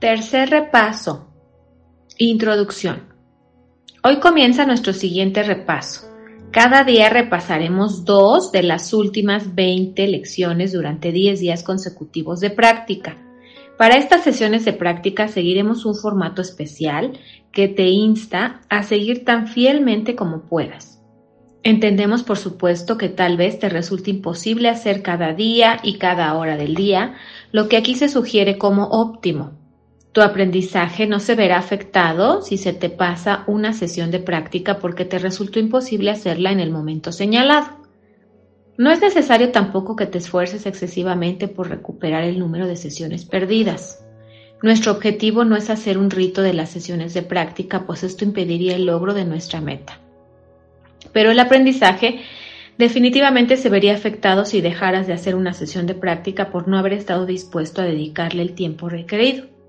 Tercer repaso. Introducción. Hoy comienza nuestro siguiente repaso. Cada día repasaremos dos de las últimas 20 lecciones durante 10 días consecutivos de práctica. Para estas sesiones de práctica seguiremos un formato especial que te insta a seguir tan fielmente como puedas. Entendemos, por supuesto, que tal vez te resulte imposible hacer cada día y cada hora del día lo que aquí se sugiere como óptimo, tu aprendizaje no se verá afectado si se te pasa una sesión de práctica porque te resultó imposible hacerla en el momento señalado. No es necesario tampoco que te esfuerces excesivamente por recuperar el número de sesiones perdidas. Nuestro objetivo no es hacer un rito de las sesiones de práctica, pues esto impediría el logro de nuestra meta. Pero el aprendizaje definitivamente se vería afectado si dejaras de hacer una sesión de práctica por no haber estado dispuesto a dedicarle el tiempo requerido.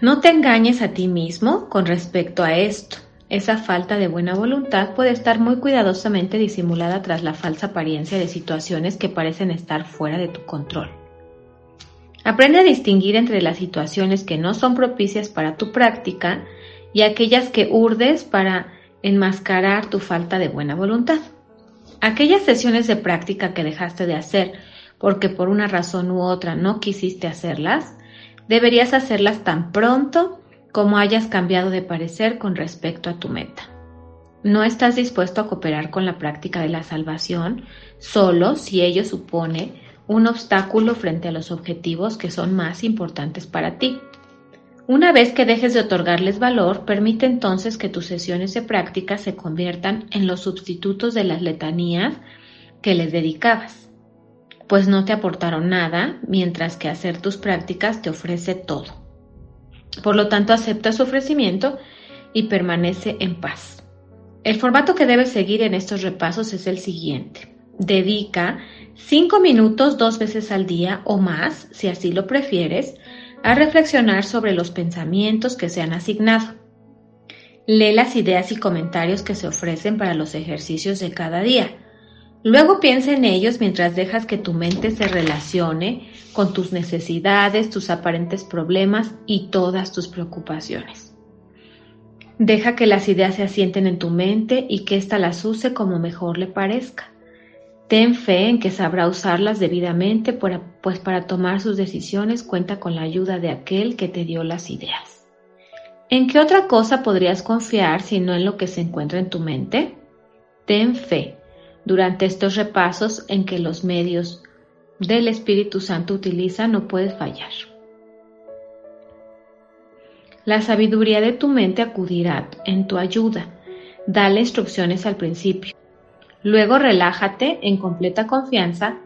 No te engañes a ti mismo con respecto a esto. Esa falta de buena voluntad puede estar muy cuidadosamente disimulada tras la falsa apariencia de situaciones que parecen estar fuera de tu control. Aprende a distinguir entre las situaciones que no son propicias para tu práctica y aquellas que urdes para enmascarar tu falta de buena voluntad. Aquellas sesiones de práctica que dejaste de hacer porque por una razón u otra no quisiste hacerlas, deberías hacerlas tan pronto como hayas cambiado de parecer con respecto a tu meta. No estás dispuesto a cooperar con la práctica de la salvación solo si ello supone un obstáculo frente a los objetivos que son más importantes para ti. Una vez que dejes de otorgarles valor, permite entonces que tus sesiones de práctica se conviertan en los sustitutos de las letanías que les dedicabas pues no te aportaron nada, mientras que hacer tus prácticas te ofrece todo. Por lo tanto, acepta su ofrecimiento y permanece en paz. El formato que debes seguir en estos repasos es el siguiente. Dedica 5 minutos dos veces al día o más, si así lo prefieres, a reflexionar sobre los pensamientos que se han asignado. Lee las ideas y comentarios que se ofrecen para los ejercicios de cada día Luego piensa en ellos mientras dejas que tu mente se relacione con tus necesidades, tus aparentes problemas y todas tus preocupaciones. Deja que las ideas se asienten en tu mente y que ésta las use como mejor le parezca. Ten fe en que sabrá usarlas debidamente, pues para tomar sus decisiones cuenta con la ayuda de aquel que te dio las ideas. ¿En qué otra cosa podrías confiar si no en lo que se encuentra en tu mente? Ten fe durante estos repasos en que los medios del Espíritu Santo utiliza no puedes fallar. La sabiduría de tu mente acudirá en tu ayuda. Dale instrucciones al principio. Luego relájate en completa confianza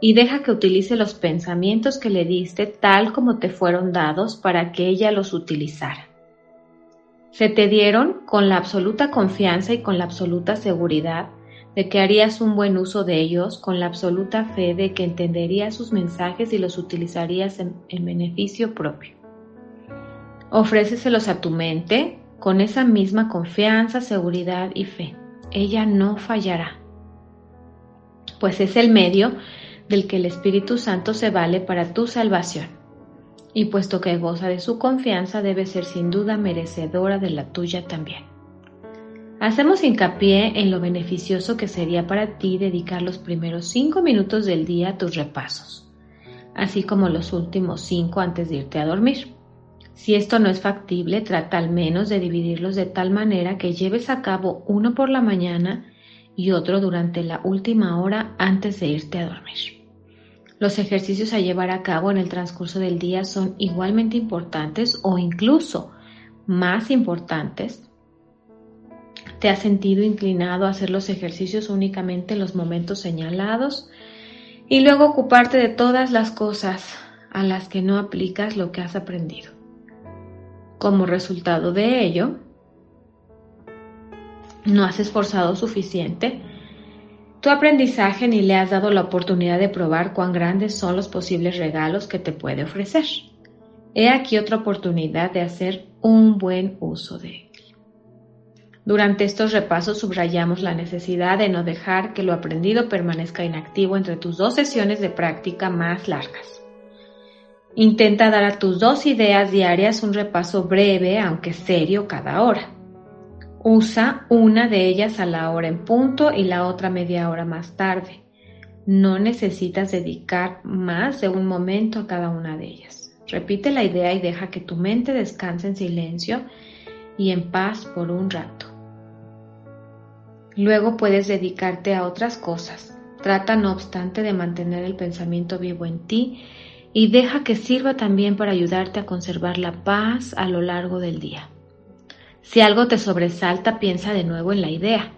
y deja que utilice los pensamientos que le diste tal como te fueron dados para que ella los utilizara. Se te dieron con la absoluta confianza y con la absoluta seguridad de que harías un buen uso de ellos con la absoluta fe de que entenderías sus mensajes y los utilizarías en, beneficio propio. Ofréceselos a tu mente con esa misma confianza, seguridad y fe. Ella no fallará, pues es el medio del que el Espíritu Santo se vale para tu salvación. Y puesto que goza de su confianza, debe ser sin duda merecedora de la tuya también. Hacemos hincapié en lo beneficioso que sería para ti dedicar los primeros cinco minutos del día a tus repasos, así como los últimos cinco antes de irte a dormir. Si esto no es factible, trata al menos de dividirlos de tal manera que lleves a cabo uno por la mañana y otro durante la última hora antes de irte a dormir. Los ejercicios a llevar a cabo en el transcurso del día son igualmente importantes o incluso más importantes ¿Te has sentido inclinado a hacer los ejercicios únicamente en los momentos señalados? Y luego ocuparte de todas las cosas a las que no aplicas lo que has aprendido. Como resultado de ello, no has esforzado suficiente tu aprendizaje ni le has dado la oportunidad de probar cuán grandes son los posibles regalos que te puede ofrecer. He aquí otra oportunidad de hacer un buen uso de. Durante estos repasos subrayamos la necesidad de no dejar que lo aprendido permanezca inactivo entre tus dos sesiones de práctica más largas. Intenta dar a tus dos ideas diarias un repaso breve, aunque serio, cada hora. Usa una de ellas a la hora en punto y la otra media hora más tarde. No necesitas dedicar más de un momento a cada una de ellas. Repite la idea y deja que tu mente descanse en silencio y en paz por un rato. Luego puedes dedicarte a otras cosas. Trata, no obstante, de mantener el pensamiento vivo en ti y deja que sirva también para ayudarte a conservar la paz a lo largo del día. Si algo te sobresalta, piensa de nuevo en la idea.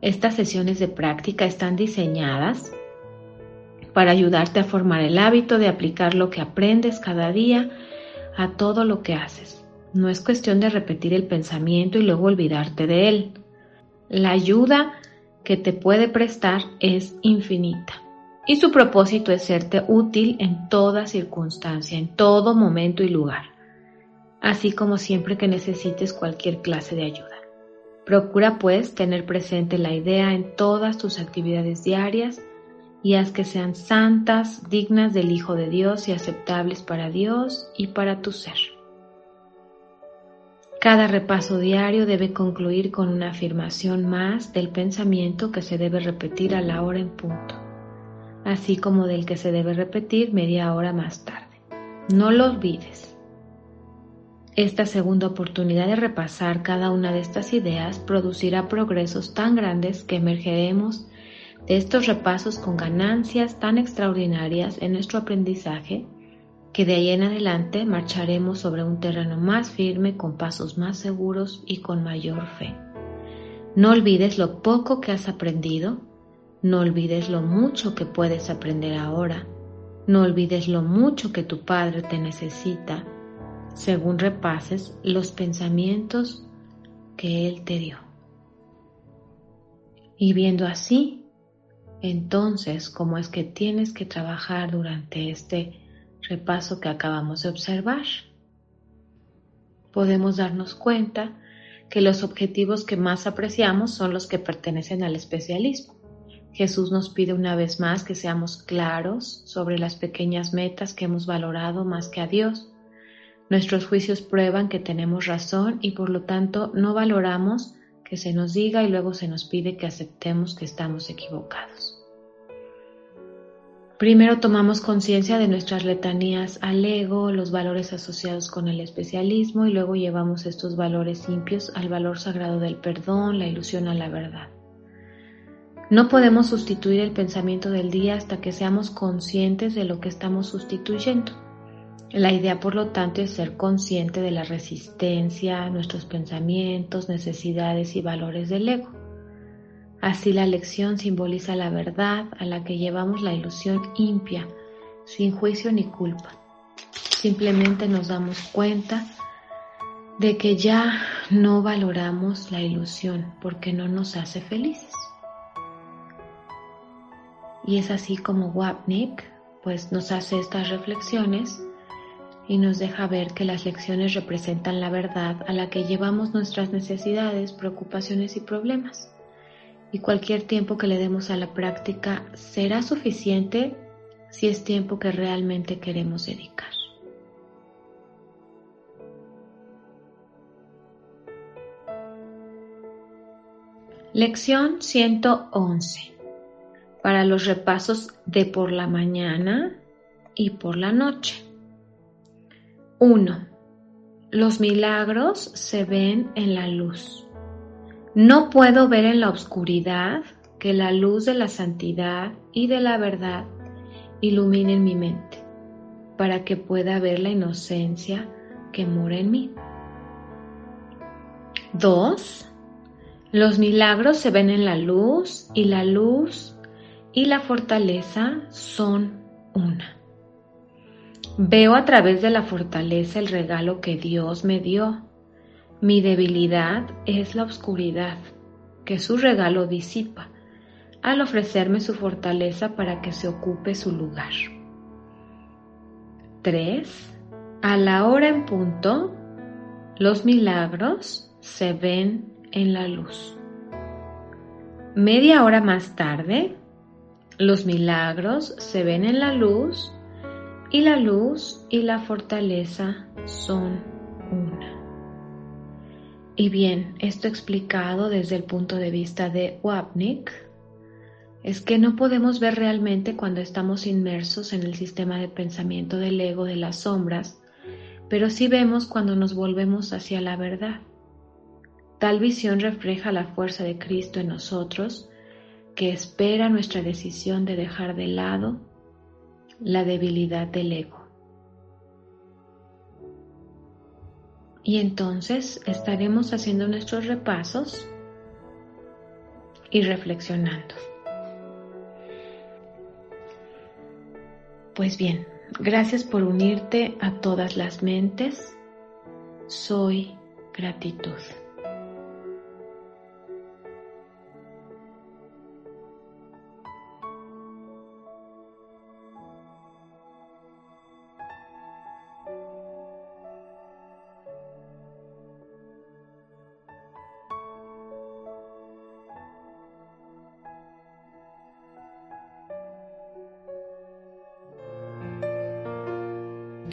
Estas sesiones de práctica están diseñadas para ayudarte a formar el hábito de aplicar lo que aprendes cada día a todo lo que haces. No es cuestión de repetir el pensamiento y luego olvidarte de él. La ayuda que te puede prestar es infinita y su propósito es serte útil en toda circunstancia, en todo momento y lugar así como siempre que necesites cualquier clase de ayuda. Procura pues tener presente la idea en todas tus actividades diarias y haz que sean santas, dignas del Hijo de Dios y aceptables para Dios y para tu ser. Cada repaso diario debe concluir con una afirmación más del pensamiento que se debe repetir a la hora en punto, así como del que se debe repetir media hora más tarde. No lo olvides. Esta segunda oportunidad de repasar cada una de estas ideas producirá progresos tan grandes que emergeremos de estos repasos con ganancias tan extraordinarias en nuestro aprendizaje que de ahí en adelante marcharemos sobre un terreno más firme, con pasos más seguros y con mayor fe. No olvides lo poco que has aprendido, no olvides lo mucho que puedes aprender ahora, no olvides lo mucho que tu Padre te necesita según repases los pensamientos que Él te dio. Y viendo así, entonces, cómo es que tienes que trabajar durante este repaso que acabamos de observar, podemos darnos cuenta que los objetivos que más apreciamos son los que pertenecen al especialismo. Jesús nos pide una vez más que seamos claros sobre las pequeñas metas que hemos valorado más que a Dios Nuestros juicios prueban que tenemos razón y por lo tanto no valoramos que se nos diga y luego se nos pide que aceptemos que estamos equivocados. Primero tomamos conciencia de nuestras letanías al ego, los valores asociados con el especialismo y luego llevamos estos valores limpios al valor sagrado del perdón, la ilusión a la verdad. No podemos sustituir el pensamiento del día hasta que seamos conscientes de lo que estamos sustituyendo. La idea, por lo tanto, es ser consciente de la resistencia, nuestros pensamientos, necesidades y valores del ego. Así la lección simboliza la verdad a la que llevamos la ilusión impia, sin juicio ni culpa. Simplemente nos damos cuenta de que ya no valoramos la ilusión porque no nos hace felices. Y es así como Wapnick pues nos hace estas reflexiones y nos deja ver que las lecciones representan la verdad a la que llevamos nuestras necesidades, preocupaciones y problemas. Y cualquier tiempo que le demos a la práctica será suficiente si es tiempo que realmente queremos dedicar. Lección 111. Para los repasos de por la mañana y por la noche. 1. Los milagros se ven en la luz. No puedo ver en la oscuridad que la luz de la santidad y de la verdad ilumine mi mente, para que pueda ver la inocencia que mora en mí. 2. Los milagros se ven en la luz y la luz y la fortaleza son una. Veo a través de la fortaleza el regalo que Dios me dio. Mi debilidad es la oscuridad, que su regalo disipa, al ofrecerme su fortaleza para que se ocupe su lugar. 3. A la hora en punto, los milagros se ven en la luz. Media hora más tarde, los milagros se ven en la luz y la luz y la fortaleza son. Y bien, esto explicado desde el punto de vista de Wapnick, es que no podemos ver realmente cuando estamos inmersos en el sistema de pensamiento del ego de las sombras, pero sí vemos cuando nos volvemos hacia la verdad. Tal visión refleja la fuerza de Cristo en nosotros, que espera nuestra decisión de dejar de lado la debilidad del ego. Y entonces estaremos haciendo nuestros repasos y reflexionando. Pues bien, gracias por unirte a todas las mentes. Soy gratitud.